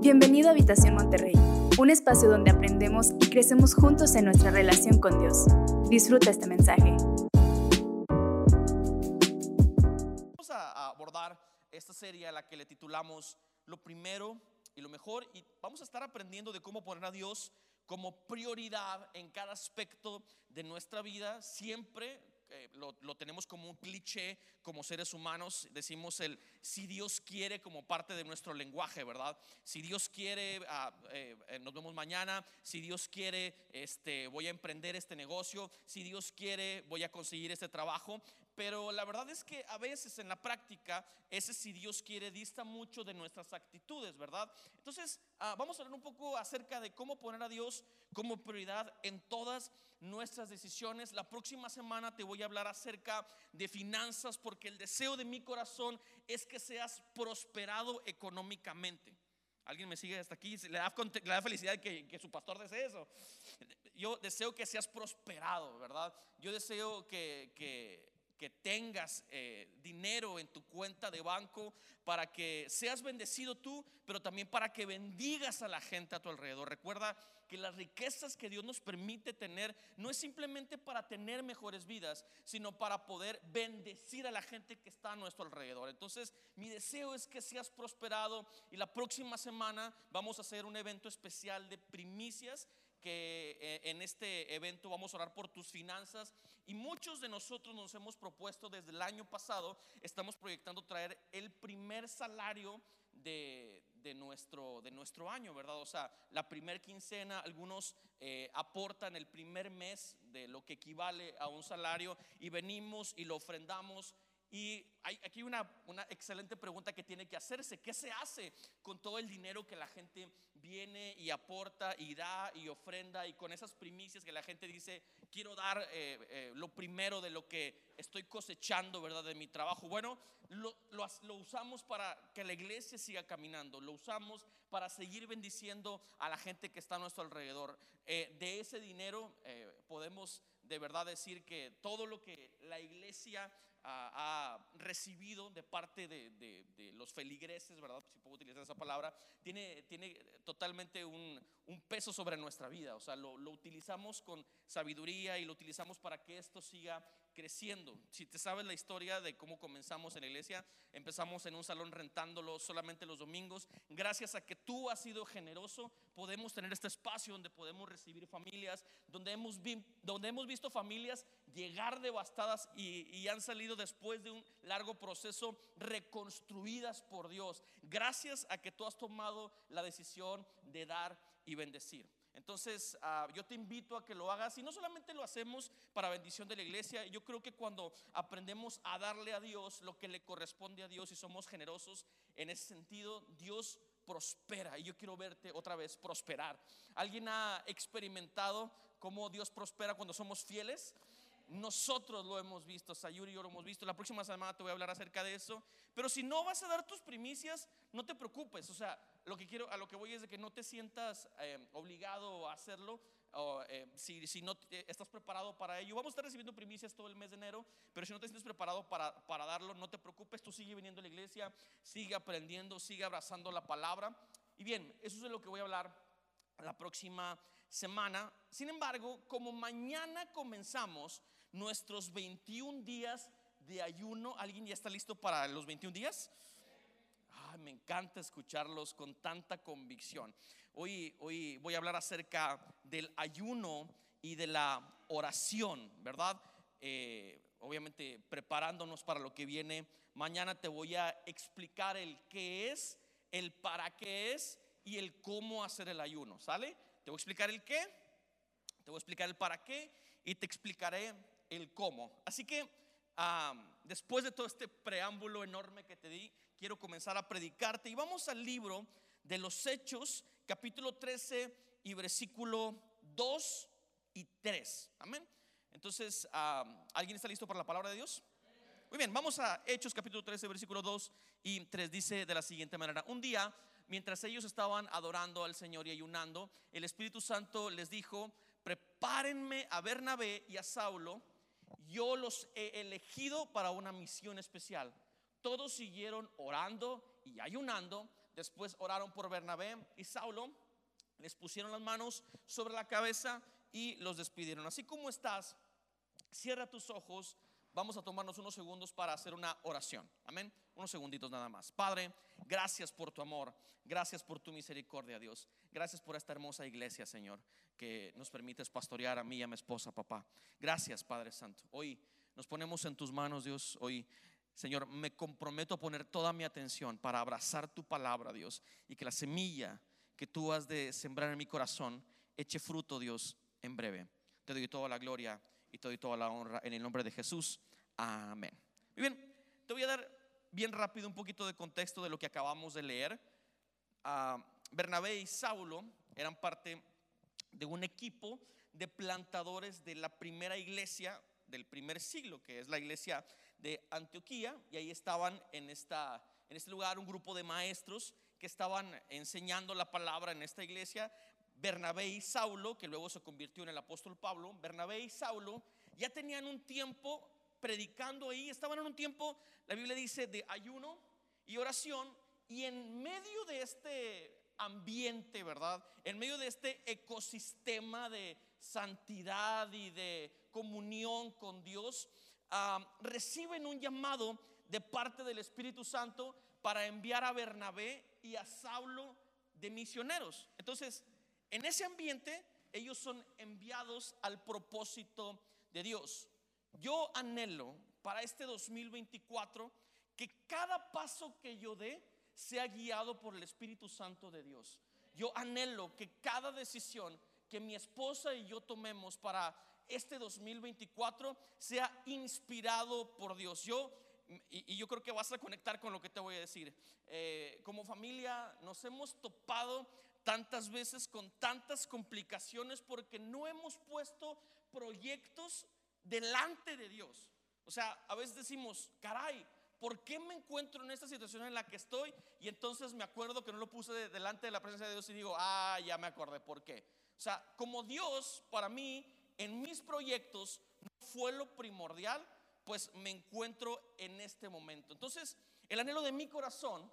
Bienvenido a Habitación Monterrey, un espacio donde aprendemos y crecemos juntos en nuestra relación con Dios. Disfruta este mensaje. Vamos a abordar esta serie a la que le titulamos Lo primero y lo mejor y vamos a estar aprendiendo de cómo poner a Dios como prioridad en cada aspecto de nuestra vida, siempre eh, lo, tenemos como un cliché como seres humanos, decimos el si Dios quiere como parte de nuestro lenguaje, ¿verdad? Si Dios quiere, ah, eh, eh, nos vemos mañana, si Dios quiere, este, voy a emprender este negocio, si Dios quiere, voy a conseguir este trabajo, pero la verdad es que a veces en la práctica, ese si Dios quiere dista mucho de nuestras actitudes, ¿verdad? Entonces, ah, vamos a hablar un poco acerca de cómo poner a Dios como prioridad en todas nuestras decisiones. La próxima semana te voy a hablar acerca de finanzas porque el deseo de mi corazón es que seas prosperado económicamente. ¿Alguien me sigue hasta aquí? Le da, le da felicidad que, su pastor desee eso. Yo deseo que seas prosperado, ¿verdad? Yo deseo que, que tengas eh, dinero en tu cuenta de banco para que seas bendecido tú, pero también para que bendigas a la gente a tu alrededor. Recuerda que las riquezas que Dios nos permite tener no es simplemente para tener mejores vidas, sino para poder bendecir a la gente que está a nuestro alrededor. Entonces, mi deseo es que seas prosperado y la próxima semana vamos a hacer un evento especial de primicias que eh, en este evento vamos a orar por tus finanzas y muchos de nosotros nos hemos propuesto desde el año pasado, estamos proyectando traer el primer salario de, de nuestro, de nuestro año, ¿verdad? O sea, la primer quincena, algunos eh, aportan el primer mes de lo que equivale a un salario y venimos y lo ofrendamos. Y aquí una, una excelente pregunta que tiene que hacerse. ¿Qué se hace con todo el dinero que la gente viene y aporta y da y ofrenda y con esas primicias que la gente dice, quiero dar eh, eh, lo primero de lo que estoy cosechando, ¿verdad? De mi trabajo. Bueno, lo, lo, usamos para que la iglesia siga caminando, lo usamos para seguir bendiciendo a la gente que está a nuestro alrededor. Eh, de ese dinero podemos de verdad decir que todo lo que la iglesia ha, ha recibido de parte de, de, de, los feligreses, ¿verdad? Si puedo utilizar esa palabra, tiene, tiene totalmente un, un peso sobre nuestra vida. O sea, lo, lo, utilizamos con sabiduría y lo utilizamos para que esto siga creciendo. Si te sabes la historia de cómo comenzamos en la iglesia, empezamos en un salón rentándolo solamente los domingos. Gracias a que tú has sido generoso, podemos tener este espacio donde podemos recibir familias, donde hemos, vi, donde hemos visto familias llegar devastadas y, y han salido después de un largo proceso reconstruidas por Dios. Gracias a que tú has tomado la decisión de dar y bendecir. Entonces, uh, yo te invito a que lo hagas y no solamente lo hacemos para bendición de la iglesia, yo creo que cuando aprendemos a darle a Dios lo que le corresponde a Dios y somos generosos en ese sentido, Dios prospera y yo quiero verte otra vez prosperar. ¿Alguien ha experimentado cómo Dios prospera cuando somos fieles? Nosotros lo hemos visto, Sayuri y yo lo hemos visto. La próxima semana te voy a hablar acerca de eso. Pero si no vas a dar tus primicias, no te preocupes. O sea, lo que quiero, a lo que voy es de que no te sientas eh, obligado a hacerlo. O, eh, si, si, no eh, estás preparado para ello, vamos a estar recibiendo primicias todo el mes de enero, pero si no te sientes preparado para, para darlo, no te preocupes, tú sigue viniendo a la iglesia, sigue aprendiendo, sigue abrazando la palabra. Y bien, eso es de lo que voy a hablar la próxima semana. Sin embargo, como mañana comenzamos nuestros 21 días de ayuno, ¿alguien ya está listo para los 21 días? Ay, me encanta escucharlos con tanta convicción. Hoy, hoy voy a hablar acerca del ayuno y de la oración, ¿verdad? Eh, obviamente preparándonos para lo que viene. Mañana te voy a explicar el qué es, el para qué es y el cómo hacer el ayuno, ¿sale? Te voy a explicar el qué, te voy a explicar el para qué y te explicaré el cómo. Así que um, después de todo este preámbulo enorme que te di, quiero comenzar a predicarte y vamos al libro de los Hechos, capítulo 13 y versículo 2 y 3. Amén. Entonces, um, ¿alguien está listo para la palabra de Dios? Muy bien, vamos a Hechos capítulo 13, versículo 2 y 3. Dice de la siguiente manera, un día, mientras ellos estaban adorando al Señor y ayunando, el Espíritu Santo les dijo, prepárenme a Bernabé y a Saulo, yo los he elegido para una misión especial. Todos siguieron orando y ayunando. después oraron por Bernabé y Saulo, les pusieron las manos sobre la cabeza y los despidieron. Así como estás, cierra tus ojos, vamos a tomarnos unos segundos para hacer una oración. Amén. Unos segunditos nada más. Padre, gracias por tu amor, gracias por tu misericordia, Dios. Gracias por esta hermosa iglesia, Señor, que nos permites pastorear a mí y a mi esposa, papá. Gracias, Padre Santo. Hoy nos ponemos en tus manos, Dios. Hoy Señor, me comprometo a poner toda mi atención para abrazar tu palabra, Dios, y que la semilla que tú has de sembrar en mi corazón eche fruto, Dios, en breve. Te doy toda la gloria y te doy toda la honra en el nombre de Jesús. Amén. Muy bien, te voy a dar bien rápido un poquito de contexto de lo que acabamos de leer. Ah, Bernabé y Saulo eran parte de un equipo de plantadores de la primera iglesia del primer siglo, que es la iglesia de Antioquía, y ahí estaban en, esta, en este lugar un grupo de maestros que estaban enseñando la palabra en esta iglesia. Bernabé y Saulo, que luego se convirtió en el apóstol Pablo, Bernabé y Saulo ya tenían un tiempo predicando ahí, estaban en un tiempo, la Biblia dice, de ayuno y oración, y en medio de este ambiente, ¿verdad? En medio de este ecosistema de santidad y de comunión con Dios, reciben un llamado de parte del Espíritu Santo para enviar a Bernabé y a Saulo de misioneros. Entonces, en ese ambiente, ellos son enviados al propósito de Dios. Yo anhelo para este 2024 que cada paso que yo dé sea guiado por el Espíritu Santo de Dios. Yo anhelo que cada decisión que mi esposa y yo tomemos para este 2024 sea inspirado por Dios. Yo, y, yo creo que vas a conectar con lo que te voy a decir. Eh, como familia nos hemos topado tantas veces con tantas complicaciones porque no hemos puesto proyectos delante de Dios. O sea, a veces decimos, caray, ¿por qué me encuentro en esta situación en la que estoy? Y entonces me acuerdo que no lo puse delante de la presencia de Dios y digo, ah, ya me acordé, ¿por qué? O sea, como Dios para mí en mis proyectos fue lo primordial, pues me encuentro en este momento. Entonces, el anhelo de mi corazón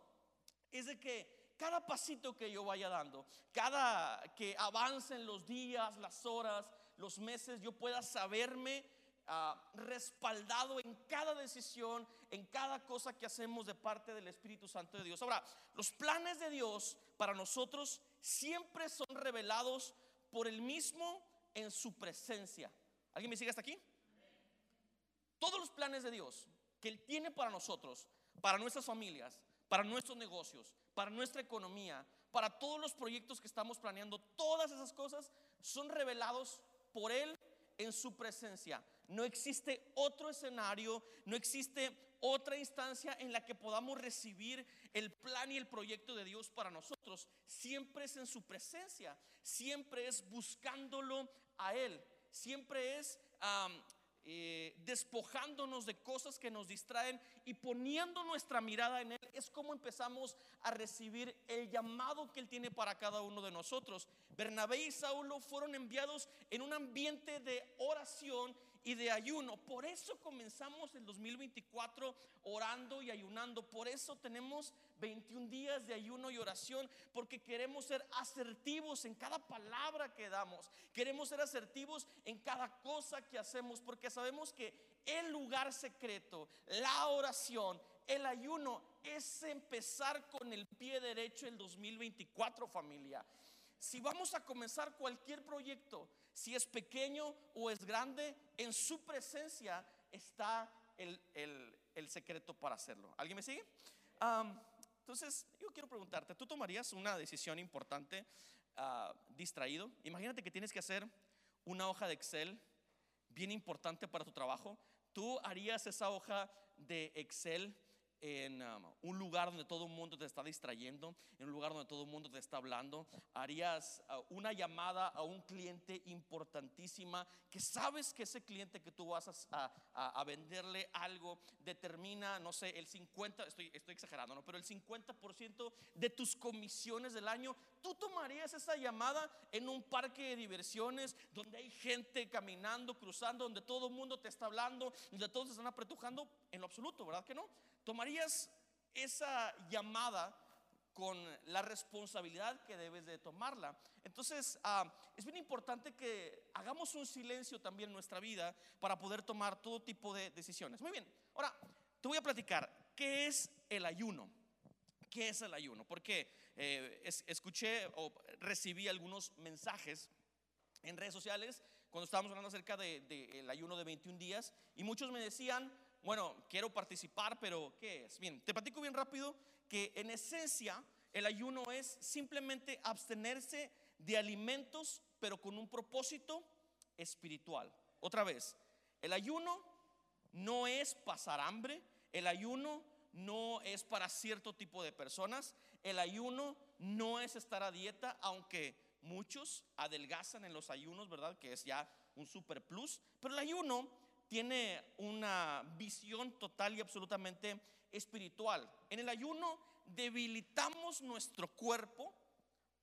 es de que cada pasito que yo vaya dando, cada que avancen los días, las horas, los meses, yo pueda saberme ah, respaldado en cada decisión, en cada cosa que hacemos de parte del Espíritu Santo de Dios. Ahora, los planes de Dios para nosotros siempre son revelados por el mismo en su presencia. ¿Alguien me sigue hasta aquí? Todos los planes de Dios que Él tiene para nosotros, para nuestras familias, para nuestros negocios, para nuestra economía, para todos los proyectos que estamos planeando, todas esas cosas son revelados por Él en su presencia. No existe otro escenario, no existe otra instancia en la que podamos recibir el plan y el proyecto de Dios para nosotros. Siempre es en su presencia, siempre es buscándolo a Él, siempre es eh, despojándonos de cosas que nos distraen y poniendo nuestra mirada en Él, es como empezamos a recibir el llamado que Él tiene para cada uno de nosotros. Bernabé y Saulo fueron enviados en un ambiente de oración y de ayuno. Por eso comenzamos el 2024 orando y ayunando. Por eso tenemos 21 días de ayuno y oración, porque queremos ser asertivos en cada palabra que damos. Queremos ser asertivos en cada cosa que hacemos, porque sabemos que el lugar secreto, la oración, el ayuno es empezar con el pie derecho el 2024 familia. Si vamos a comenzar cualquier proyecto, si es pequeño o es grande, en su presencia está el, secreto para hacerlo. ¿Alguien me sigue? entonces, yo quiero preguntarte, ¿tú tomarías una decisión importante ah, distraído? Imagínate que tienes que hacer una hoja de Excel bien importante para tu trabajo. ¿Tú harías esa hoja de Excel en um, un lugar donde todo el mundo te está distrayendo, en un lugar donde todo el mundo te está hablando, harías uh, una llamada a un cliente importantísima que sabes que ese cliente que tú vas a, a, venderle algo determina, no sé, el 50, estoy, estoy exagerando, ¿no? pero el 50% de tus comisiones del año, tú tomarías esa llamada en un parque de diversiones donde hay gente caminando, cruzando, donde todo el mundo te está hablando, donde todos te están apretujando, en lo absoluto, ¿verdad que no? ¿Tomarías esa llamada con la responsabilidad que debes de tomarla. Entonces, ah, es bien importante que hagamos un silencio también en nuestra vida para poder tomar todo tipo de decisiones. Muy bien, ahora te voy a platicar, ¿qué es el ayuno? ¿Qué es el ayuno? Porque eh, escuché o recibí algunos mensajes en redes sociales cuando estábamos hablando acerca del de, ayuno de 21 días y muchos me decían, bueno, quiero participar, pero ¿qué es? Bien, te platico bien rápido que en esencia el ayuno es simplemente abstenerse de alimentos, pero con un propósito espiritual. Otra vez, el ayuno no es pasar hambre, el ayuno no es para cierto tipo de personas, el ayuno no es estar a dieta, aunque muchos adelgazan en los ayunos, ¿verdad? Que es ya un super plus, pero el ayuno tiene una visión total y absolutamente espiritual. En el ayuno debilitamos nuestro cuerpo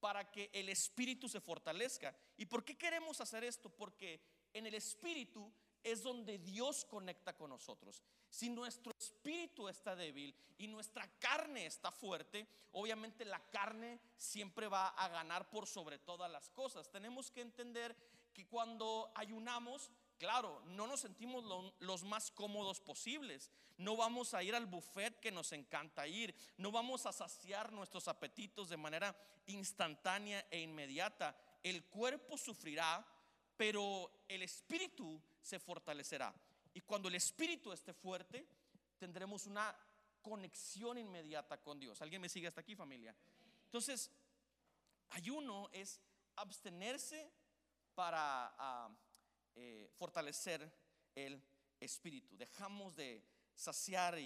para que el espíritu se fortalezca. ¿Y por qué queremos hacer esto? Porque en el espíritu es donde Dios conecta con nosotros. Si nuestro espíritu está débil y nuestra carne está fuerte, obviamente la carne siempre va a ganar por sobre todas las cosas. Tenemos que entender que cuando ayunamos Claro, no nos sentimos los más cómodos posibles. No vamos a ir al buffet que nos encanta ir. No vamos a saciar nuestros apetitos de manera instantánea e inmediata. El cuerpo sufrirá, pero el espíritu se fortalecerá. Y cuando el espíritu esté fuerte, tendremos una conexión inmediata con Dios. ¿Alguien me sigue hasta aquí, familia? Entonces, ayuno es abstenerse para... Ah, eh, fortalecer el espíritu. Dejamos de saciar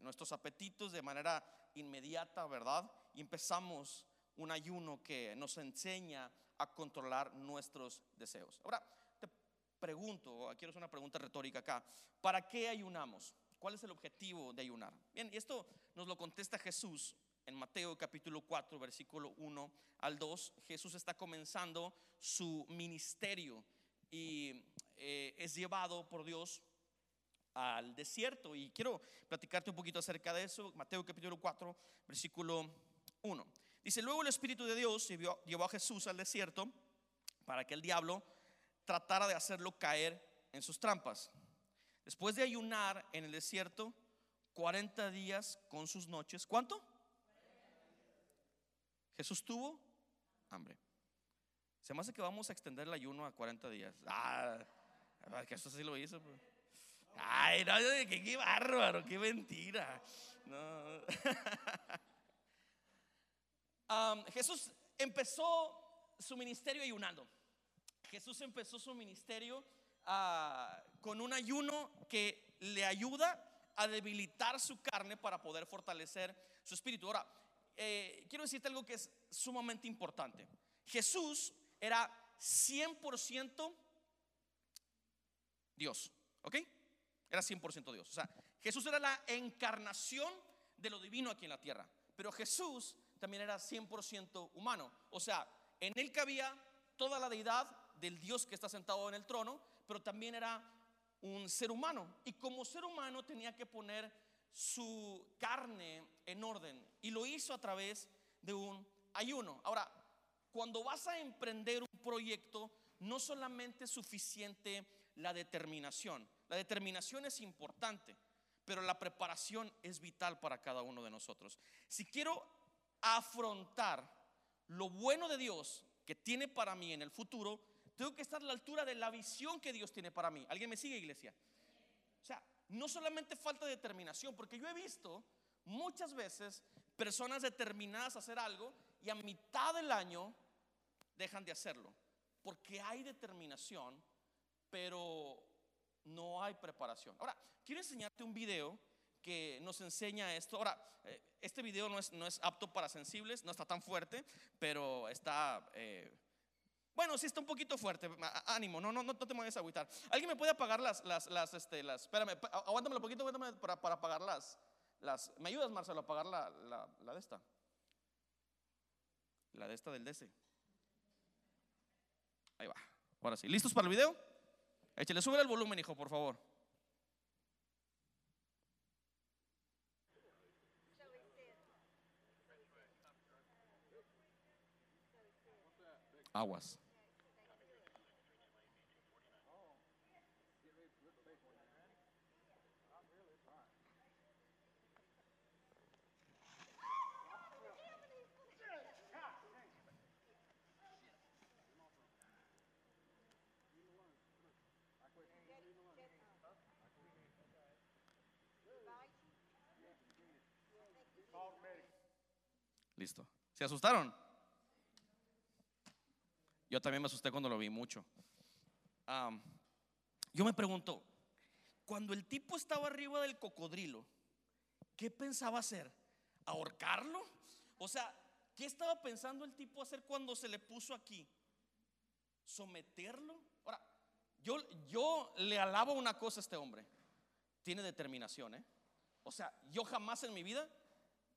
nuestros apetitos de manera inmediata, ¿verdad? Y empezamos un ayuno que nos enseña a controlar nuestros deseos. Ahora, te pregunto, quiero hacer una pregunta retórica acá, ¿para qué ayunamos? ¿Cuál es el objetivo de ayunar? Bien, y esto nos lo contesta Jesús en Mateo capítulo 4, versículo 1 al 2. Jesús está comenzando su ministerio y eh, es llevado por Dios al desierto. Y quiero platicarte un poquito acerca de eso. Mateo capítulo 4, versículo 1. Dice, luego el Espíritu de Dios llevó a Jesús al desierto para que el diablo tratara de hacerlo caer en sus trampas. Después de ayunar en el desierto 40 días con sus noches, ¿cuánto? Jesús tuvo hambre. Se me hace que vamos a extender el ayuno a 40 días. Ah, que eso sí lo hizo. Pues. Ay, no, qué, qué bárbaro, qué mentira. No. Jesús empezó su ministerio ayunando. Jesús empezó su ministerio ah, con un ayuno que le ayuda a debilitar su carne para poder fortalecer su espíritu. Ahora, eh, quiero decirte algo que es sumamente importante. Jesús era 100% Dios, ¿ok? Era 100% Dios. O sea, Jesús era la encarnación de lo divino aquí en la tierra. Pero Jesús también era 100% humano. O sea, en él cabía toda la deidad del Dios que está sentado en el trono, pero también era un ser humano. Y como ser humano tenía que poner su carne en orden. Y lo hizo a través de un ayuno. Ahora, cuando vas a emprender un proyecto, no solamente es suficiente la determinación. La determinación es importante, pero la preparación es vital para cada uno de nosotros. Si quiero afrontar lo bueno de Dios que tiene para mí en el futuro, tengo que estar a la altura de la visión que Dios tiene para mí. ¿Alguien me sigue, iglesia? O sea, no solamente falta determinación, porque yo he visto muchas veces personas determinadas a hacer algo y a mitad del año dejan de hacerlo. Porque hay determinación, pero no hay preparación. Ahora, quiero enseñarte un video que nos enseña esto. Ahora, eh, este video no es, no es apto para sensibles, no está tan fuerte, pero está... Eh, bueno, sí está un poquito fuerte. Ánimo, no, no, no, te vayas a agüitar. ¿Alguien me puede apagar las, las, las, este, las, espérame, aguántame un poquito, aguántame para, para apagar las, las, ¿me ayudas Marcelo a apagar la, la, la de esta? La de esta del DC. Ahí va. Ahora sí. ¿Listos para el video? Échale, sube el volumen, hijo, por favor. Aguas. Listo. ¿Se asustaron? Yo también me asusté cuando lo vi mucho. yo me pregunto, cuando el tipo estaba arriba del cocodrilo, ¿qué pensaba hacer? ¿Ahorcarlo? O sea, ¿qué estaba pensando el tipo hacer cuando se le puso aquí? ¿Someterlo? Ahora, yo, yo le alabo una cosa a este hombre. Tiene determinación, ¿eh? O sea, yo jamás en mi vida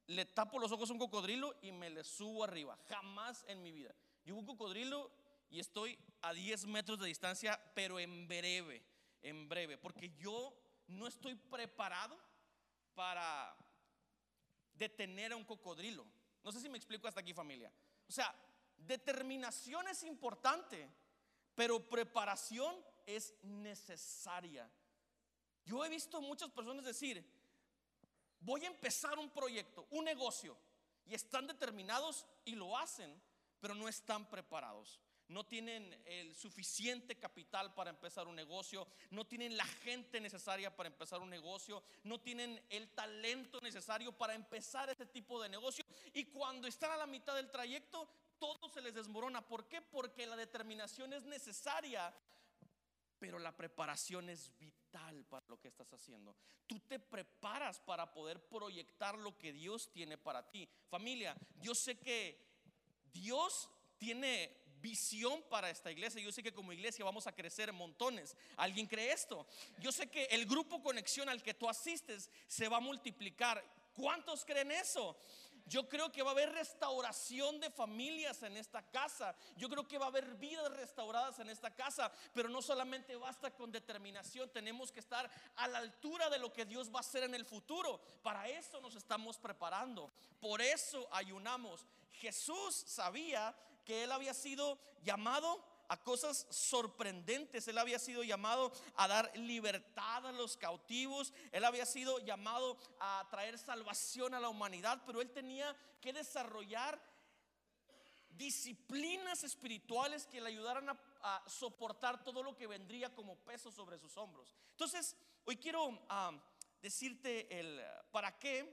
le tapo los ojos a un cocodrilo y me le subo arriba. Jamás en mi vida. Yo un cocodrilo y estoy a 10 metros de distancia, pero en breve, en breve, porque yo no estoy preparado para detener a un cocodrilo. No sé si me explico hasta aquí familia. O sea, determinación es importante, pero preparación es necesaria. Yo he visto muchas personas decir, voy a empezar un proyecto, un negocio, y están determinados y lo hacen, pero no están preparados. No tienen el suficiente capital para empezar un negocio, no tienen la gente necesaria para empezar un negocio, no tienen el talento necesario para empezar ese tipo de negocio. Y cuando están a la mitad del trayecto, todo se les desmorona. ¿Por qué? Porque la determinación es necesaria, pero la preparación es vital para lo que estás haciendo. Tú te preparas para poder proyectar lo que Dios tiene para ti. Familia, yo sé que Dios tiene visión para esta iglesia. Yo sé que como iglesia vamos a crecer en montones. ¿Alguien cree esto? Yo sé que el grupo conexión al que tú asistes se va a multiplicar. ¿Cuántos creen eso? Yo creo que va a haber restauración de familias en esta casa. Yo creo que va a haber vidas restauradas en esta casa. Pero no solamente basta con determinación, tenemos que estar a la altura de lo que Dios va a hacer en el futuro. Para eso nos estamos preparando. Por eso ayunamos. Jesús sabía que él había sido llamado a cosas sorprendentes. Él había sido llamado a dar libertad a los cautivos. Él había sido llamado a traer salvación a la humanidad. Pero él tenía que desarrollar disciplinas espirituales que le ayudaran a, soportar todo lo que vendría como peso sobre sus hombros. Entonces, hoy quiero ah, decirte el para qué,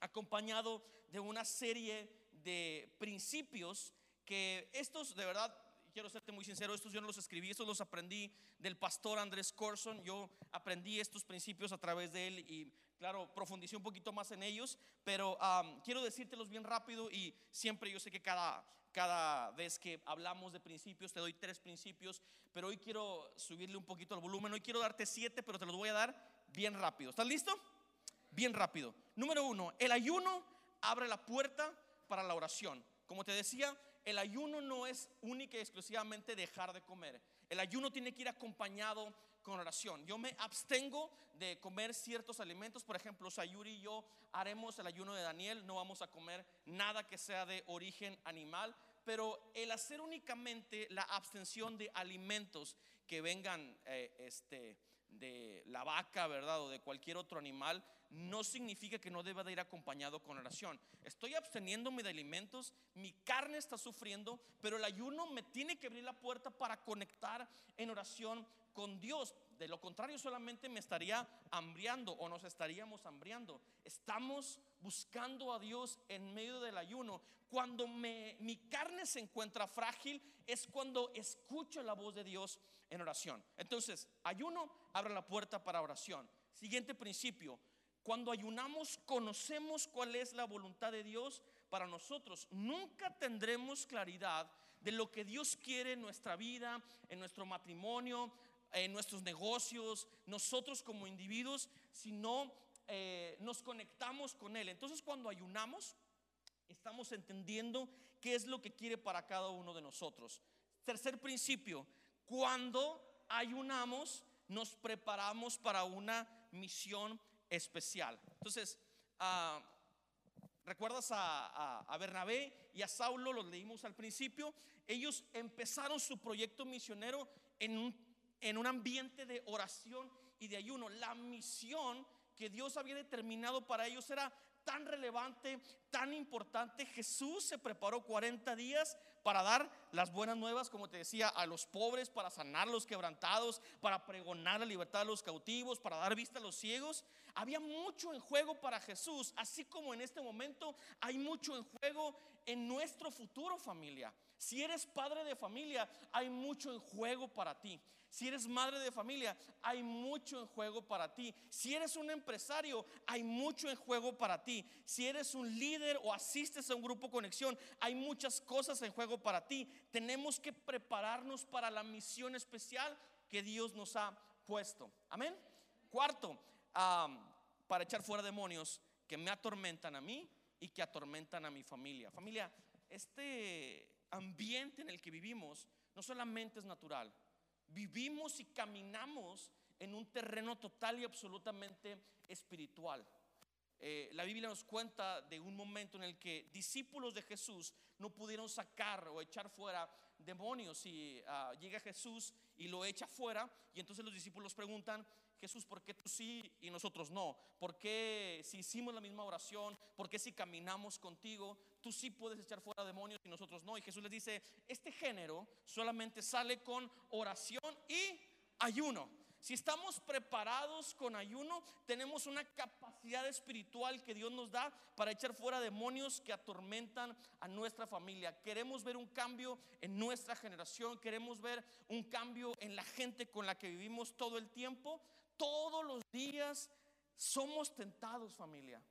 acompañado de una serie de principios que estos de verdad quiero serte muy sincero, estos yo no los escribí, estos los aprendí del pastor Andrés Corson. Yo aprendí estos principios a través de él y, claro, profundicé un poquito más en ellos. Pero quiero decírtelos bien rápido y siempre yo sé que cada, cada vez que hablamos de principios te doy tres principios, pero hoy quiero subirle un poquito el volumen. Hoy quiero darte siete, pero te los voy a dar bien rápido. ¿Estás listo? Bien rápido. Número uno, el ayuno abre la puerta para la oración. Como te decía, el ayuno no es única y exclusivamente dejar de comer. El ayuno tiene que ir acompañado con oración. Yo me abstengo de comer ciertos alimentos. Por ejemplo, Sayuri y yo haremos el ayuno de Daniel. No vamos a comer nada que sea de origen animal. Pero el hacer únicamente la abstención de alimentos que vengan eh, este, de la vaca, ¿verdad? O de cualquier otro animal, no significa que no deba de ir acompañado con oración. Estoy absteniéndome de alimentos, mi carne está sufriendo, pero el ayuno me tiene que abrir la puerta para conectar en oración con Dios. De lo contrario, solamente me estaría hambriando o nos estaríamos hambriando. Estamos buscando a Dios en medio del ayuno. Cuando mi carne se encuentra frágil es cuando escucho la voz de Dios en oración. Entonces, ayuno abre la puerta para oración. Siguiente principio, cuando ayunamos conocemos cuál es la voluntad de Dios para nosotros. Nunca tendremos claridad de lo que Dios quiere en nuestra vida, en nuestro matrimonio, en nuestros negocios, nosotros como individuos, si no eh, nos conectamos con Él. Entonces cuando ayunamos, estamos entendiendo qué es lo que quiere para cada uno de nosotros. Tercer principio, cuando ayunamos, nos preparamos para una misión especial. Entonces, ah, recuerdas a, Bernabé y a Saulo, los leímos al principio, ellos empezaron su proyecto misionero en un, en un ambiente de oración y de ayuno. La misión que Dios había determinado para ellos era tan relevante, tan importante. Jesús se preparó 40 días para dar las buenas nuevas, como te decía, a los pobres, para sanar los quebrantados, para pregonar la libertad a los cautivos, para dar vista a los ciegos. Había mucho en juego para Jesús, así como en este momento hay mucho en juego en nuestro futuro familia. Si eres padre de familia, hay mucho en juego para ti. Si eres madre de familia, hay mucho en juego para ti. Si eres un empresario, hay mucho en juego para ti. Si eres un líder o asistes a un grupo conexión, hay muchas cosas en juego para ti. Tenemos que prepararnos para la misión especial que Dios nos ha puesto. Amén. Cuarto, para echar fuera demonios que me atormentan a mí y que atormentan a mi familia. Familia, este ambiente en el que vivimos no solamente es natural, vivimos y caminamos en un terreno total y absolutamente espiritual. Eh, la Biblia nos cuenta de un momento en el que discípulos de Jesús no pudieron sacar o echar fuera demonios y ah, llega Jesús y lo echa fuera y entonces los discípulos preguntan, Jesús, ¿por qué tú sí y nosotros no? ¿Por qué si hicimos la misma oración? ¿Por qué si caminamos contigo? Tú sí puedes echar fuera demonios y nosotros no. Y Jesús les dice, este género solamente sale con oración y ayuno. Si estamos preparados con ayuno, tenemos una capacidad espiritual que Dios nos da para echar fuera demonios que atormentan a nuestra familia. Queremos ver un cambio en nuestra generación, queremos ver un cambio en la gente con la que vivimos todo el tiempo. Todos los días somos tentados, familia.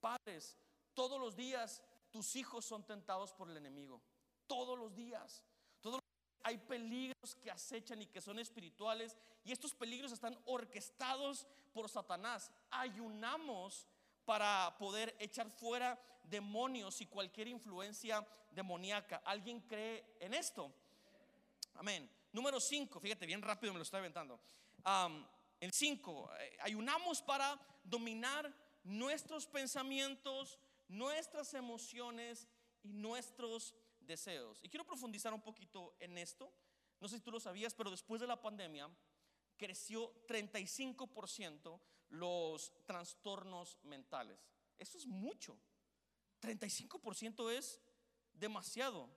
Padres, todos los días tus hijos son tentados por el enemigo. Todos los días. Todos hay peligros que acechan y que son espirituales y estos peligros están orquestados por Satanás. Ayunamos para poder echar fuera demonios y cualquier influencia demoníaca. ¿Alguien cree en esto? Amén. Número 5, fíjate bien rápido me lo estoy aventando. El 5, eh, ayunamos para dominar nuestros pensamientos, nuestras emociones y nuestros deseos. Y quiero profundizar un poquito en esto. No sé si tú lo sabías, pero después de la pandemia creció 35% los trastornos mentales. Eso es mucho. 35% es demasiado.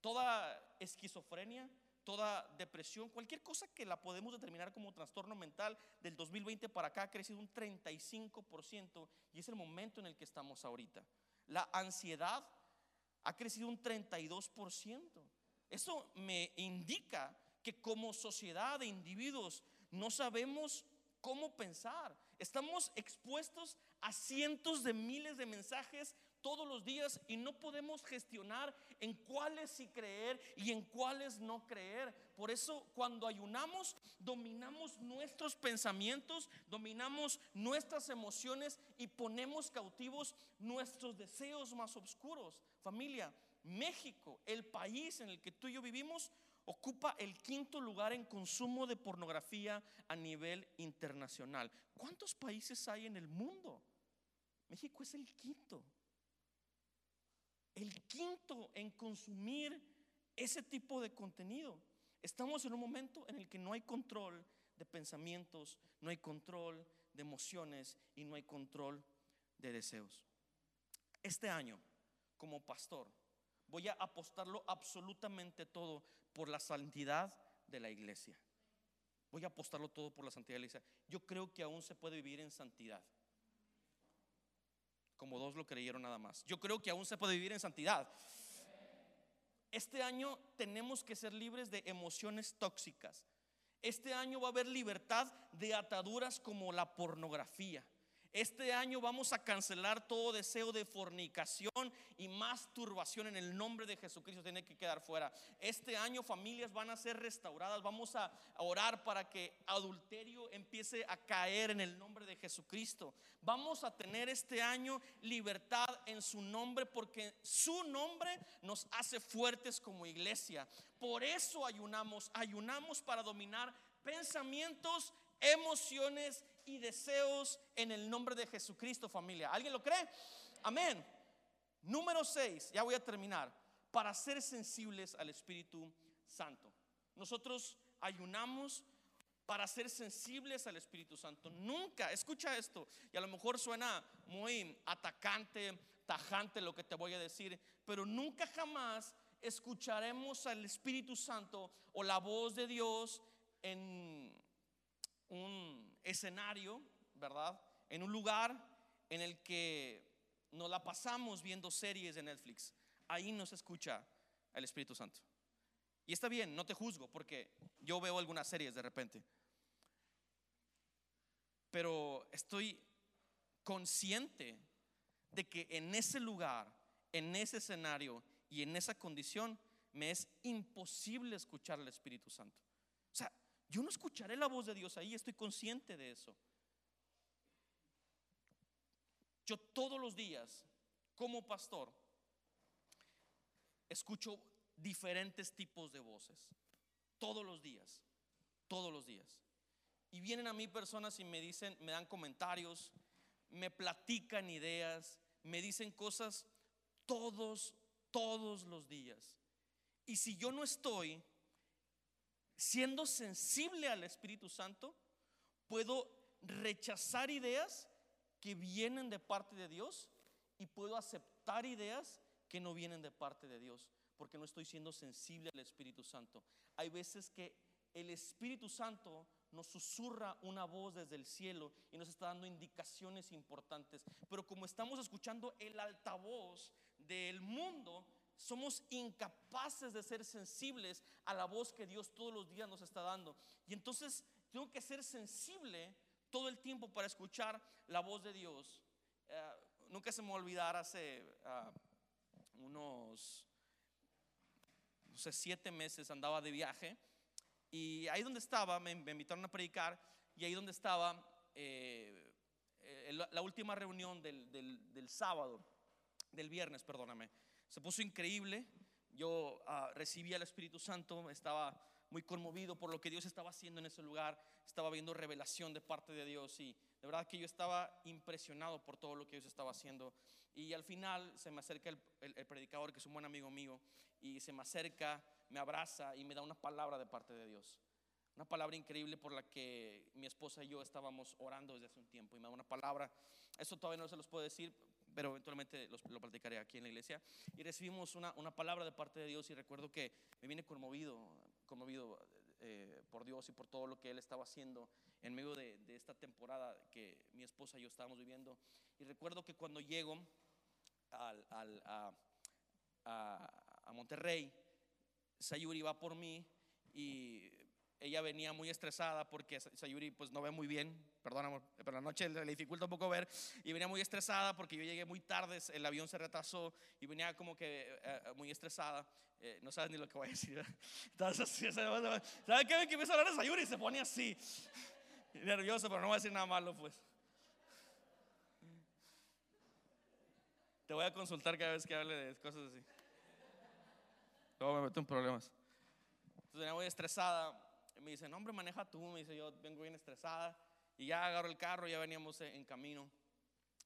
Toda esquizofrenia, toda depresión, cualquier cosa que la podemos determinar como trastorno mental del 2020 para acá ha crecido un 35% y es el momento en el que estamos ahorita. La ansiedad ha crecido un 32%. Eso me indica que como sociedad de individuos no sabemos cómo pensar. Estamos expuestos a cientos de miles de mensajes todos los días y no podemos gestionar en cuáles sí creer y en cuáles no creer. Por eso cuando ayunamos, dominamos nuestros pensamientos, dominamos nuestras emociones y ponemos cautivos nuestros deseos más oscuros. Familia, México, el país en el que tú y yo vivimos, ocupa el quinto lugar en consumo de pornografía a nivel internacional. ¿Cuántos países hay en el mundo? México es el quinto el quinto en consumir ese tipo de contenido. Estamos en un momento en el que no hay control de pensamientos, no hay control de emociones y no hay control de deseos. Este año, como pastor, voy a apostarlo absolutamente todo por la santidad de la iglesia. Voy a apostarlo todo por la santidad de la iglesia. Yo creo que aún se puede vivir en santidad como dos lo creyeron nada más. Yo creo que aún se puede vivir en santidad. Este año tenemos que ser libres de emociones tóxicas. Este año va a haber libertad de ataduras como la pornografía. Este año vamos a cancelar todo deseo de fornicación y masturbación en el nombre de Jesucristo. Tiene que quedar fuera. Este año familias van a ser restauradas. Vamos a orar para que adulterio empiece a caer en el nombre de Jesucristo. Vamos a tener este año libertad en su nombre porque su nombre nos hace fuertes como iglesia. Por eso ayunamos. Ayunamos para dominar pensamientos, emociones y deseos en el nombre de Jesucristo, familia. ¿Alguien lo cree? Amén. Número 6, ya voy a terminar, para ser sensibles al Espíritu Santo. Nosotros ayunamos para ser sensibles al Espíritu Santo. Nunca, escucha esto, y a lo mejor suena muy atacante, tajante lo que te voy a decir, pero nunca jamás escucharemos al Espíritu Santo o la voz de Dios en un escenario, ¿verdad? En un lugar en el que nos la pasamos viendo series de Netflix. Ahí no se escucha el Espíritu Santo. Y está bien, no te juzgo porque yo veo algunas series de repente. Pero estoy consciente de que en ese lugar, en ese escenario y en esa condición me es imposible escuchar al Espíritu Santo. Yo no escucharé la voz de Dios ahí, estoy consciente de eso. Yo todos los días, como pastor, escucho diferentes tipos de voces. Todos los días, todos los días. Y vienen a mí personas y me dicen, me dan comentarios, me platican ideas, me dicen cosas todos, todos los días. Y si yo no estoy siendo sensible al Espíritu Santo, puedo rechazar ideas que vienen de parte de Dios y puedo aceptar ideas que no vienen de parte de Dios, porque no estoy siendo sensible al Espíritu Santo. Hay veces que el Espíritu Santo nos susurra una voz desde el cielo y nos está dando indicaciones importantes, pero como estamos escuchando el altavoz del mundo, somos incapaces de ser sensibles a la voz que Dios todos los días nos está dando. Y entonces tengo que ser sensible todo el tiempo para escuchar la voz de Dios. Eh, nunca se me olvidar hace ah, unos, no sé, siete meses andaba de viaje y ahí donde estaba, me, invitaron a predicar y ahí donde estaba, eh, eh, la última reunión del, del, sábado, del viernes, perdóname, se puso increíble. Yo uh, recibí al Espíritu Santo, estaba muy conmovido por lo que Dios estaba haciendo en ese lugar, estaba viendo revelación de parte de Dios y de verdad que yo estaba impresionado por todo lo que Dios estaba haciendo. Y al final se me acerca el, el, predicador, que es un buen amigo mío, y se me acerca, me abraza y me da una palabra de parte de Dios. Una palabra increíble por la que mi esposa y yo estábamos orando desde hace un tiempo. Y me da una palabra, eso todavía no se los puedo decir, pero eventualmente lo platicaré aquí en la iglesia. Y recibimos una, una, palabra de parte de Dios y recuerdo que me viene conmovido conmovido eh, por Dios y por todo lo que Él estaba haciendo en medio de, esta temporada que mi esposa y yo estábamos viviendo. Y recuerdo que cuando llego al, a, a, Monterrey, Sayuri va por mí y ella venía muy estresada porque Sayuri pues no ve muy bien, perdón pero la noche le dificulta un poco ver y venía muy estresada porque yo llegué muy tarde, el avión se retrasó y venía como que eh, eh, muy estresada, eh, no sabes ni lo que voy a decir. Entonces, ¿sabe qué? Que empieza a hablar de Sayuri y se pone así, nervioso, pero no voy a decir nada malo pues. Te voy a consultar cada vez que hable de cosas así. Luego me meto en problemas. Entonces venía muy estresada me dice, no hombre, maneja tú. Me dice, yo vengo bien estresada. Y ya agarro el carro, ya veníamos en camino.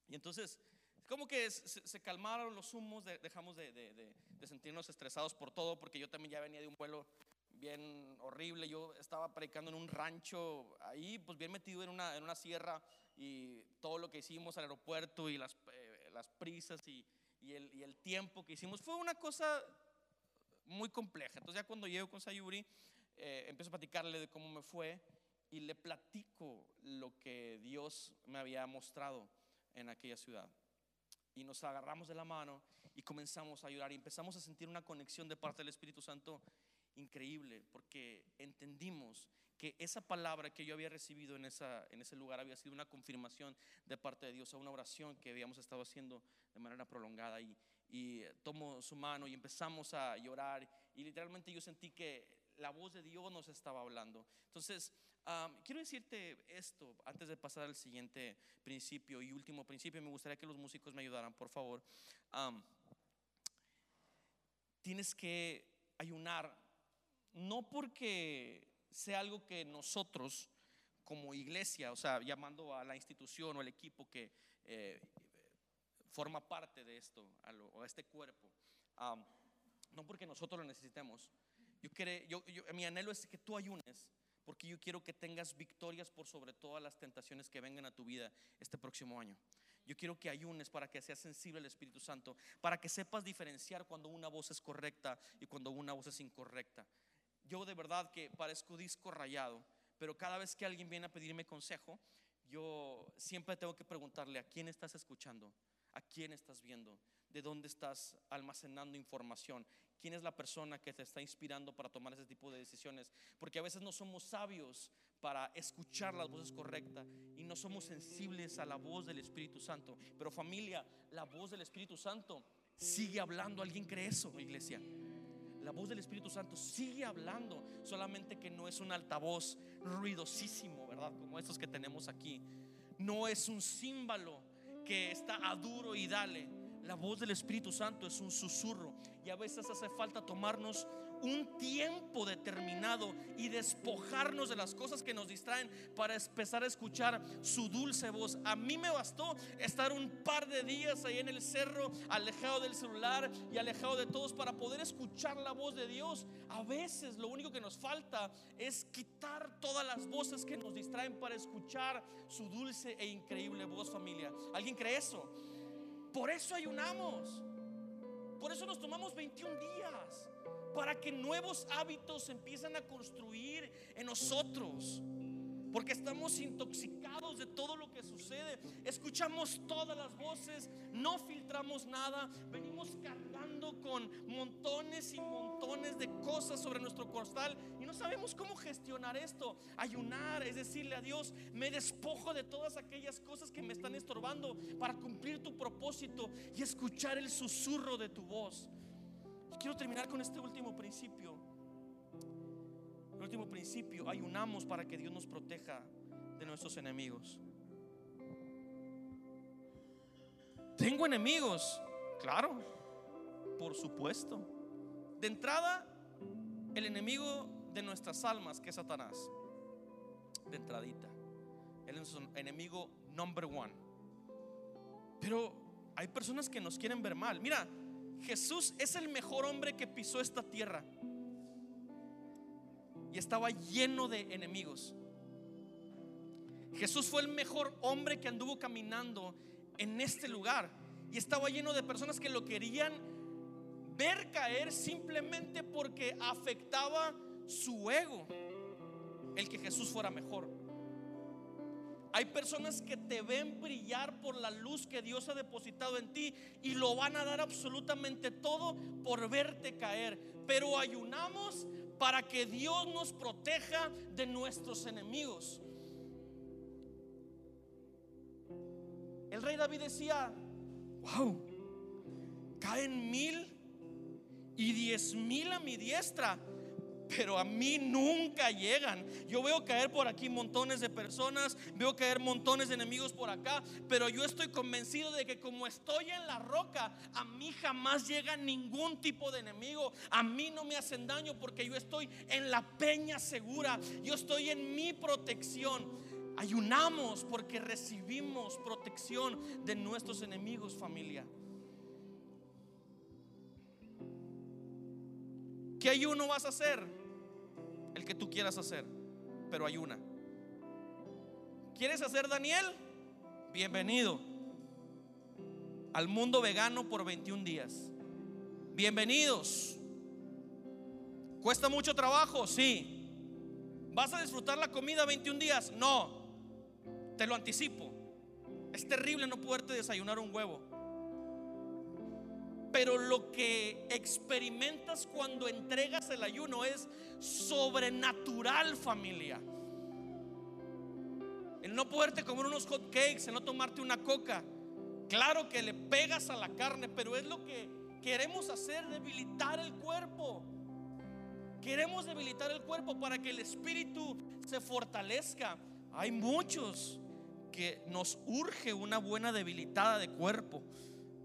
Y entonces, como que se, calmaron los humos, dejamos de, de, sentirnos estresados por todo, porque yo también ya venía de un vuelo bien horrible. Yo estaba predicando en un rancho ahí, pues bien metido en una, en una sierra y todo lo que hicimos al aeropuerto y las, eh, las prisas y, y, el, y, el, tiempo que hicimos fue una cosa muy compleja. Entonces ya cuando llego con Sayuri, eh, empiezo a platicarle de cómo me fue y le platico lo que Dios me había mostrado en aquella ciudad. Y nos agarramos de la mano y comenzamos a llorar y empezamos a sentir una conexión de parte del Espíritu Santo increíble, porque entendimos que esa palabra que yo había recibido en, esa, en ese lugar había sido una confirmación de parte de Dios a una oración que habíamos estado haciendo de manera prolongada. Y, y tomo su mano y empezamos a llorar y literalmente yo sentí que la voz de Dios nos estaba hablando. Entonces, quiero decirte esto antes de pasar al siguiente principio y último principio. Me gustaría que los músicos me ayudaran, por favor. tienes que ayunar, no porque sea algo que nosotros como iglesia, o sea, llamando a la institución o el equipo que eh, forma parte de esto, a, a este cuerpo. no porque nosotros lo necesitemos. Yo, quiero, yo, mi anhelo es que tú ayunes, porque yo quiero que tengas victorias por sobre todas las tentaciones que vengan a tu vida este próximo año. Yo quiero que ayunes para que seas sensible al Espíritu Santo, para que sepas diferenciar cuando una voz es correcta y cuando una voz es incorrecta. Yo de verdad que parezco disco rayado, pero cada vez que alguien viene a pedirme consejo, yo siempre tengo que preguntarle a quién estás escuchando, a quién estás viendo, de dónde estás almacenando información, quién es la persona que te está inspirando para tomar ese tipo de decisiones. Porque a veces no somos sabios para escuchar las voces correctas y no somos sensibles a la voz del Espíritu Santo. Pero familia, la voz del Espíritu Santo sigue hablando. ¿Alguien cree eso, iglesia? La voz del Espíritu Santo sigue hablando, solamente que no es un altavoz ruidosísimo, ¿verdad? Como estos que tenemos aquí. No es un símbolo que está a duro y dale la voz del Espíritu Santo es un susurro y a veces hace falta tomarnos un tiempo determinado y despojarnos de las cosas que nos distraen para empezar a escuchar su dulce voz. A mí me bastó estar un par de días ahí en el cerro, alejado del celular y alejado de todos para poder escuchar la voz de Dios. A veces lo único que nos falta es quitar todas las voces que nos distraen para escuchar su dulce e increíble voz familia. ¿Alguien cree eso? Por eso ayunamos. Por eso nos tomamos 21 días. Para que nuevos hábitos empiecen a construir en nosotros. Porque estamos intoxicados de todo lo que sucede. Escuchamos todas las voces, no filtramos nada. Venimos con montones y montones de cosas sobre nuestro costal y no sabemos cómo gestionar esto. Ayunar es decirle a Dios, me despojo de todas aquellas cosas que me están estorbando para cumplir tu propósito y escuchar el susurro de tu voz. quiero terminar con este último principio el último principio, ayunamos para que Dios nos proteja de nuestros enemigos. ¿Tengo enemigos? Claro, por supuesto. De entrada, el enemigo de nuestras almas, que es Satanás. De entradita. Él es un enemigo number one. Pero hay personas que nos quieren ver mal. Mira, Jesús es el mejor hombre que pisó esta tierra y estaba lleno de enemigos. Jesús fue el mejor hombre que anduvo caminando en este lugar y estaba lleno de personas que lo querían ver caer simplemente porque afectaba su ego el que Jesús fuera mejor. Hay personas que te ven brillar por la luz que Dios ha depositado en ti y lo van a dar absolutamente todo por verte caer. Pero ayunamos para que Dios nos proteja de nuestros enemigos. El rey David decía, wow, caen mil y diez mil a mi diestra, pero a mí nunca llegan. Yo veo caer por aquí montones de personas, veo caer montones de enemigos por acá, pero yo estoy convencido de que como estoy en la roca, a mí jamás llega ningún tipo de enemigo. A mí no me hacen daño porque yo estoy en la peña segura, yo estoy en mi protección. Ayunamos porque recibimos protección de nuestros enemigos, familia. ¿Qué ayuno vas a hacer? el que tú quieras hacer, pero hay una. ¿Quieres hacer Daniel? Bienvenido al mundo vegano por 21 días. Bienvenidos. ¿Cuesta mucho trabajo? Sí. ¿Vas a disfrutar la comida 21 días? No. Te lo anticipo. Es terrible no poderte desayunar un huevo. Pero lo que experimentas cuando entregas el ayuno es sobrenatural familia. El no poderte comer unos hot cakes, el no tomarte una coca. Claro que le pegas a la carne, pero es lo que queremos hacer, debilitar el cuerpo. Queremos debilitar el cuerpo para que el espíritu se fortalezca. Hay muchos que nos urge una buena debilitada de cuerpo.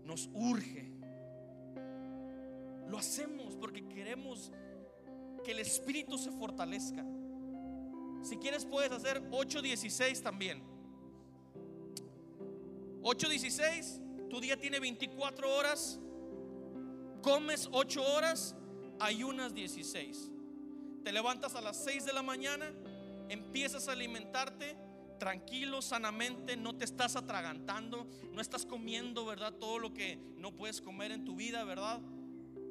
Nos urge. Lo hacemos porque queremos que el espíritu se fortalezca. Si quieres puedes hacer 8.16 también. 8.16, Tu día tiene 24 horas, comes 8 horas, ayunas 16. Te levantas a las 6 de la mañana, empiezas a alimentarte tranquilo, sanamente, no te estás atragantando, no estás comiendo, ¿verdad? Todo lo que no puedes comer en tu vida, ¿verdad?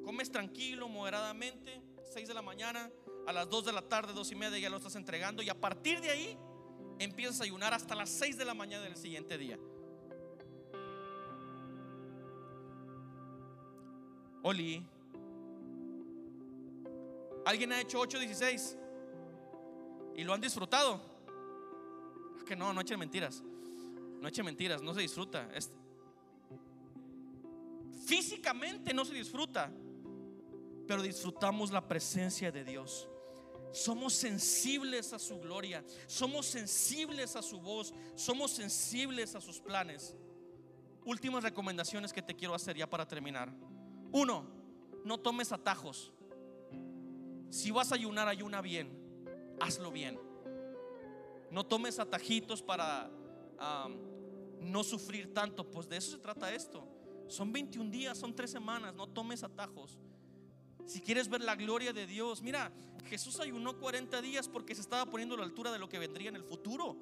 Comes tranquilo, moderadamente, 6 de la mañana, a las 2 de la tarde, 2 y media ya lo estás entregando y a partir de ahí empiezas a ayunar hasta las 6 de la mañana del siguiente día. Oli. ¿Alguien ha hecho 8.16? ¿Y lo han disfrutado? Que no, no echen mentiras. No echen mentiras, no se disfruta. Físicamente no se disfruta, pero disfrutamos la presencia de Dios. Somos sensibles a su gloria, somos sensibles a su voz, somos sensibles a sus planes. Últimas recomendaciones que te quiero hacer ya para terminar. Uno, no tomes atajos. Si vas a ayunar, ayuna bien. Hazlo bien. No tomes atajitos para no sufrir tanto. Pues de eso se trata esto. Son 21 días, son 3 semanas. No tomes atajos. Si quieres ver la gloria de Dios, mira, Jesús ayunó 40 días porque se estaba poniendo a la altura de lo que vendría en el futuro.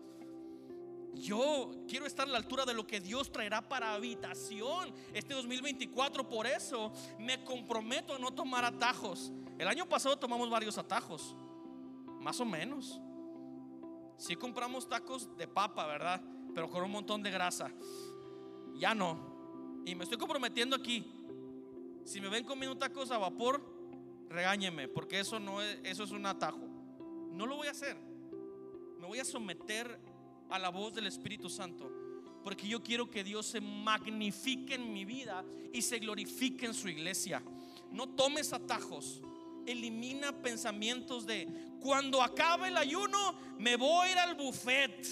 Yo quiero estar a la altura de lo que Dios traerá para habitación este 2024. Por eso me comprometo a no tomar atajos. El año pasado tomamos varios atajos, más o menos. Si compramos tacos de papa, ¿verdad? Pero con un montón de grasa. Ya no. Y me estoy comprometiendo aquí. Si me ven comiendo tacos a vapor, regáñeme, porque eso no es, eso es un atajo. No lo voy a hacer. Me voy a someter a la voz del Espíritu Santo. Porque yo quiero que Dios se magnifique en mi vida y se glorifique en su iglesia. No tomes atajos. Elimina pensamientos de cuando acabe el ayuno me voy a ir al buffet.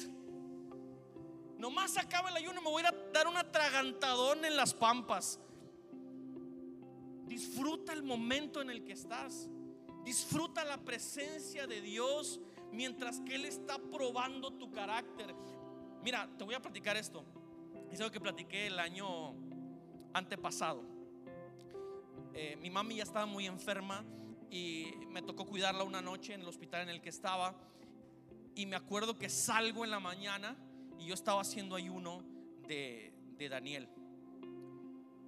Nomás acabe el ayuno me voy a dar un atragantadón en las pampas. Disfruta el momento en el que estás. Disfruta la presencia de Dios mientras que Él está probando tu carácter. Mira, te voy a platicar esto. Es algo que platiqué el año antepasado. Eh, mi mami ya estaba muy enferma y me tocó cuidarla una noche en el hospital en el que estaba. Y me acuerdo que salgo en la mañana y yo estaba haciendo ayuno de, de Daniel.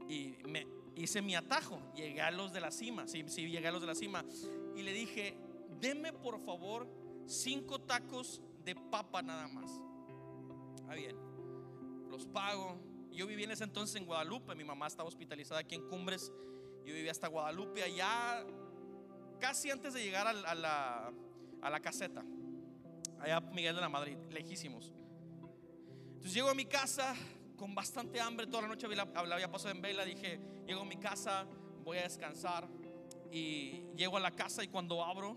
Y me hice mi atajo. Llegué a los de la cima. Sí, sí, llegué a los de la cima. Y le dije, deme por favor cinco tacos de papa nada más. Ah, bien, los pago. Yo viví en ese entonces en Guadalupe, mi mamá estaba hospitalizada aquí en Cumbres. Yo vivía hasta Guadalupe, allá casi antes de llegar a, la, a la caseta, allá Miguel de la Madrid, lejísimos. Entonces llego a mi casa con bastante hambre, toda la noche había, pasado en vela, dije, llego a mi casa, voy a descansar. Y llego a la casa y cuando abro,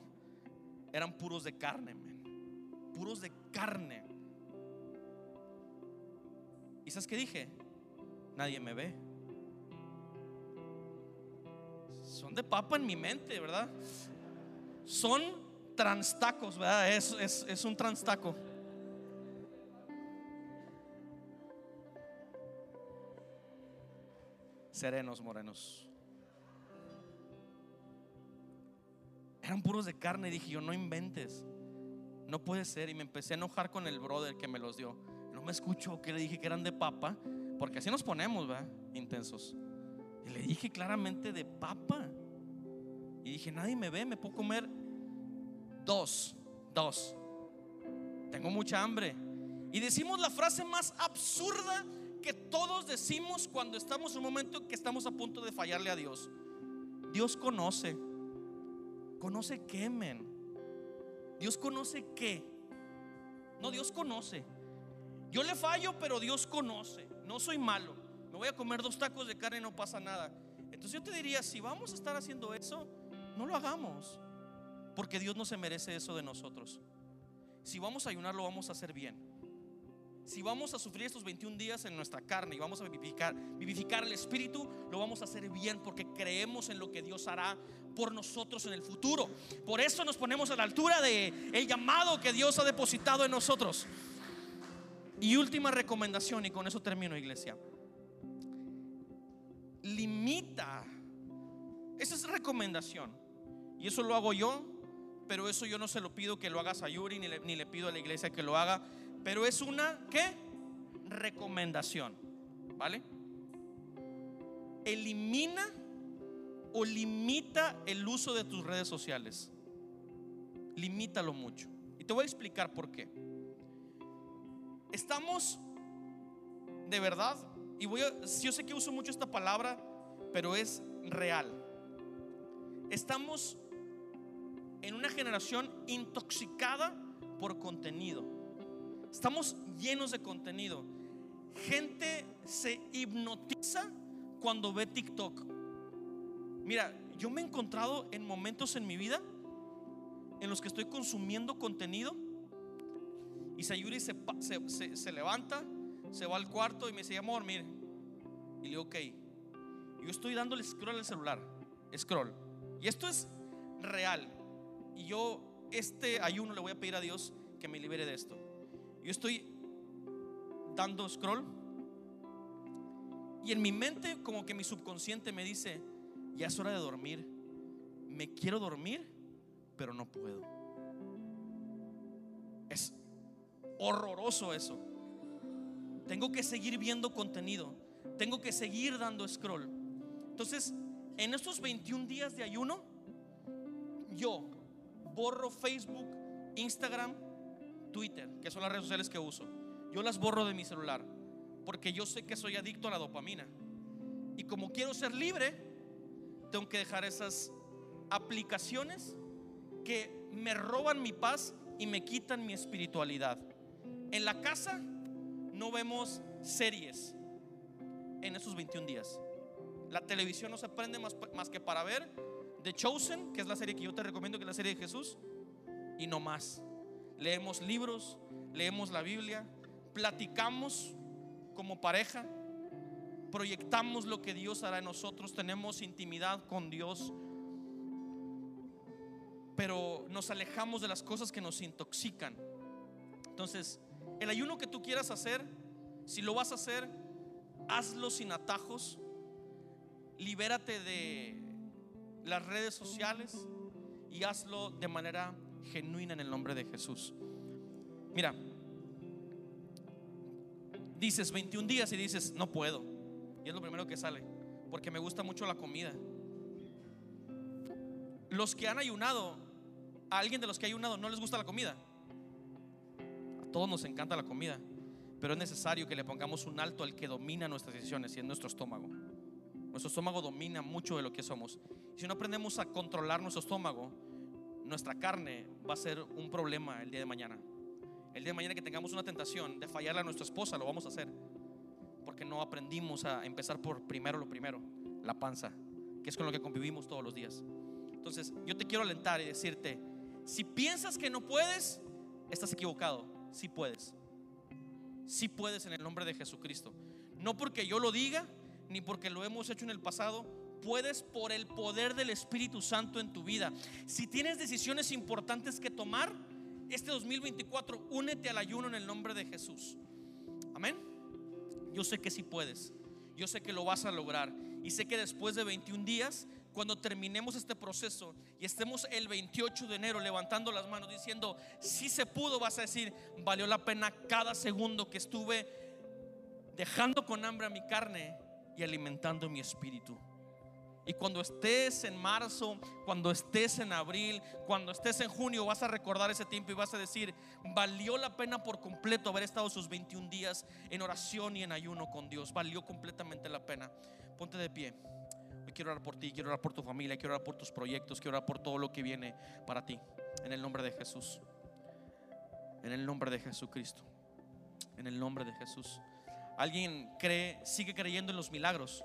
eran puros de carne, puros de carne. ¿Y sabes qué dije? Nadie me ve. Son de papa en mi mente, ¿verdad? Son transtacos, ¿verdad? Es, es, es un transtaco. Serenos, morenos. eran puros de carne. Dije, yo no inventes. No puede ser. Y me empecé a enojar con el brother que me los dio. No me escuchó que le dije que eran de papa. Porque así nos ponemos, ¿va? Intensos. Y le dije claramente de papa. Y dije, nadie me ve, me puedo comer dos. Dos. Tengo mucha hambre. Y decimos la frase más absurda que todos decimos cuando estamos en un momento que estamos a punto de fallarle a Dios. Dios conoce. ¿Conoce qué, men? Dios conoce qué. No, Dios conoce. Yo le fallo, pero Dios conoce. No soy malo. Me voy a comer dos tacos de carne y no pasa nada. Entonces yo te diría, si vamos a estar haciendo eso, no lo hagamos. Porque Dios no se merece eso de nosotros. Si vamos a ayunar, lo vamos a hacer bien. Si vamos a sufrir estos 21 días en nuestra carne y vamos a vivificar, el espíritu, lo vamos a hacer bien porque creemos en lo que Dios hará por nosotros en el futuro. Por eso nos ponemos a la altura de el llamado que Dios ha depositado en nosotros. Y última recomendación y con eso termino, iglesia. limita. Esa es recomendación. Y eso lo hago yo, pero eso yo no se lo pido que lo hagas a Yuri, ni le pido a la iglesia que lo haga. Pero es una, ¿qué? Recomendación. ¿Vale? Elimina o limita el uso de tus redes sociales. Limítalo mucho. Y te voy a explicar por qué. Estamos de verdad, y voy a, yo sé que uso mucho esta palabra, pero es real. Estamos en una generación intoxicada por contenido. Estamos llenos de contenido. Gente se hipnotiza cuando ve TikTok. Mira, yo me he encontrado en momentos en mi vida en los que estoy consumiendo contenido y Sayuri se, levanta, se va al cuarto y me dice, amor, mire. Y le digo, ok. Yo estoy dándole scroll al celular, scroll. Y esto es real. Y yo, este ayuno, le voy a pedir a Dios que me libere de esto. Yo estoy dando scroll. Y en mi mente, como que mi subconsciente me dice, ya es hora de dormir. Me quiero dormir, pero no puedo. Es horroroso eso. Tengo que seguir viendo contenido. Tengo que seguir dando scroll. Entonces, en estos 21 días de ayuno, yo borro Facebook, Instagram, Twitter, que son las redes sociales que uso. Yo las borro de mi celular porque yo sé que soy adicto a la dopamina. Y como quiero ser libre, tengo que dejar esas aplicaciones que me roban mi paz y me quitan mi espiritualidad. En la casa no vemos series en esos 21 días. La televisión no se prende más, más que para ver The Chosen, que es la serie que yo te recomiendo, que es la serie de Jesús, y no más. Leemos libros, leemos la Biblia, platicamos como pareja, proyectamos lo que Dios hará en nosotros, tenemos intimidad con Dios, pero nos alejamos de las cosas que nos intoxican. Entonces, el ayuno que tú quieras hacer, si lo vas a hacer, hazlo sin atajos, libérate de las redes sociales y hazlo de manera genuina en el nombre de Jesús. Mira, dices 21 días y dices, no puedo. Y es lo primero que sale. Porque me gusta mucho la comida. Los que han ayunado, a alguien de los que ha ayunado no les gusta la comida. A todos nos encanta la comida. Pero es necesario que le pongamos un alto al que domina nuestras decisiones y es nuestro estómago. Nuestro estómago domina mucho de lo que somos. Si no aprendemos a controlar nuestro estómago, nuestra carne va a ser un problema el día de mañana. El día de mañana que tengamos una tentación de fallarle a nuestra esposa, lo vamos a hacer porque no aprendimos a empezar por primero lo primero, la panza, que es con lo que convivimos todos los días. Entonces, yo te quiero alentar y decirte, si piensas que no puedes, estás equivocado, sí puedes. Sí puedes en el nombre de Jesucristo. No porque yo lo diga, ni porque lo hemos hecho en el pasado, puedes por el poder del Espíritu Santo en tu vida. Si tienes decisiones importantes que tomar, este 2024 únete al ayuno en el nombre de Jesús. Amén. Yo sé que sí puedes. Yo sé que lo vas a lograr. Y sé que después de 21 días, cuando terminemos este proceso y estemos el 28 de enero levantando las manos diciendo, si se pudo, vas a decir, valió la pena cada segundo que estuve dejando con hambre a mi carne y alimentando mi espíritu. Y cuando estés en marzo, cuando estés en abril, cuando estés en junio, vas a recordar ese tiempo y vas a decir, valió la pena por completo haber estado esos 21 días en oración y en ayuno con Dios. Valió completamente la pena. Ponte de pie. Hoy quiero orar por ti, quiero orar por tu familia, quiero orar por tus proyectos, quiero orar por todo lo que viene para ti. En el nombre de Jesús. En el nombre de Jesucristo. En el nombre de Jesús. ¿Alguien cree, sigue creyendo en los milagros?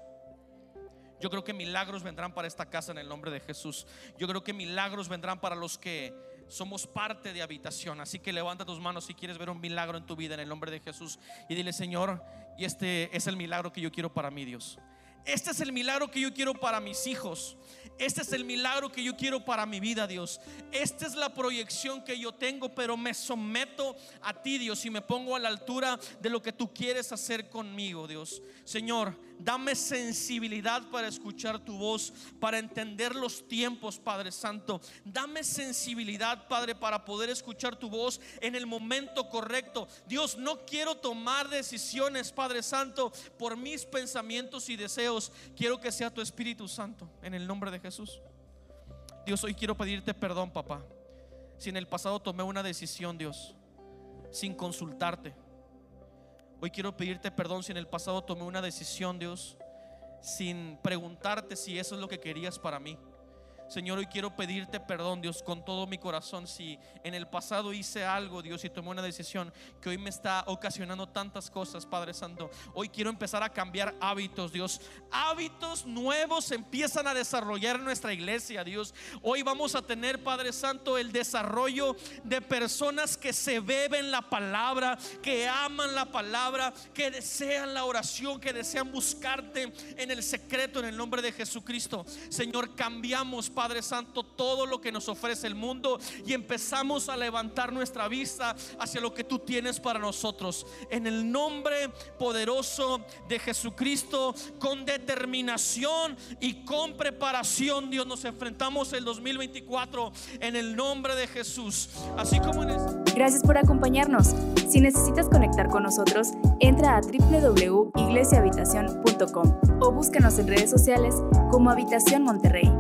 Yo creo que milagros vendrán para esta casa en el nombre de Jesús. Yo creo que milagros vendrán para los que somos parte de habitación. Así que levanta tus manos si quieres ver un milagro en tu vida en el nombre de Jesús y dile, Señor, y este es el milagro que yo quiero para mí, Dios. Este es el milagro que yo quiero para mis hijos. Este es el milagro que yo quiero para mi vida, Dios. Esta es la proyección que yo tengo, pero me someto a ti, Dios, y me pongo a la altura de lo que tú quieres hacer conmigo, Dios. Señor, dame sensibilidad para escuchar tu voz, para entender los tiempos, Padre Santo. Dame sensibilidad, Padre, para poder escuchar tu voz en el momento correcto. Dios, no quiero tomar decisiones, Padre Santo, por mis pensamientos y deseos. Quiero que sea tu Espíritu Santo, en el nombre de. Jesús. Dios, hoy quiero pedirte perdón, papá. Si en el pasado tomé una decisión, Dios, sin consultarte. Hoy quiero pedirte perdón si en el pasado tomé una decisión, Dios, sin preguntarte si eso es lo que querías para mí. Señor, hoy quiero pedirte perdón, Dios, con todo mi corazón. Si en el pasado hice algo, Dios, y tomé una decisión que hoy me está ocasionando tantas cosas, Padre Santo. Hoy quiero empezar a cambiar hábitos, Dios. Hábitos nuevos empiezan a desarrollar en nuestra iglesia, Dios. Hoy vamos a tener, Padre Santo, el desarrollo de personas que se beben la palabra, que aman la palabra, que desean la oración, que desean buscarte en el secreto, en el nombre de Jesucristo. Señor, cambiamos Padre Santo, todo lo que nos ofrece el mundo y empezamos a levantar nuestra vista hacia lo que tú tienes para nosotros. En el nombre poderoso de Jesucristo, con determinación y con preparación, Dios, nos enfrentamos el 2024 en el nombre de Jesús. Así como en Gracias por acompañarnos. Si necesitas conectar con nosotros, entra a www.iglesiahabitación.com o búscanos en redes sociales como Habitación Monterrey.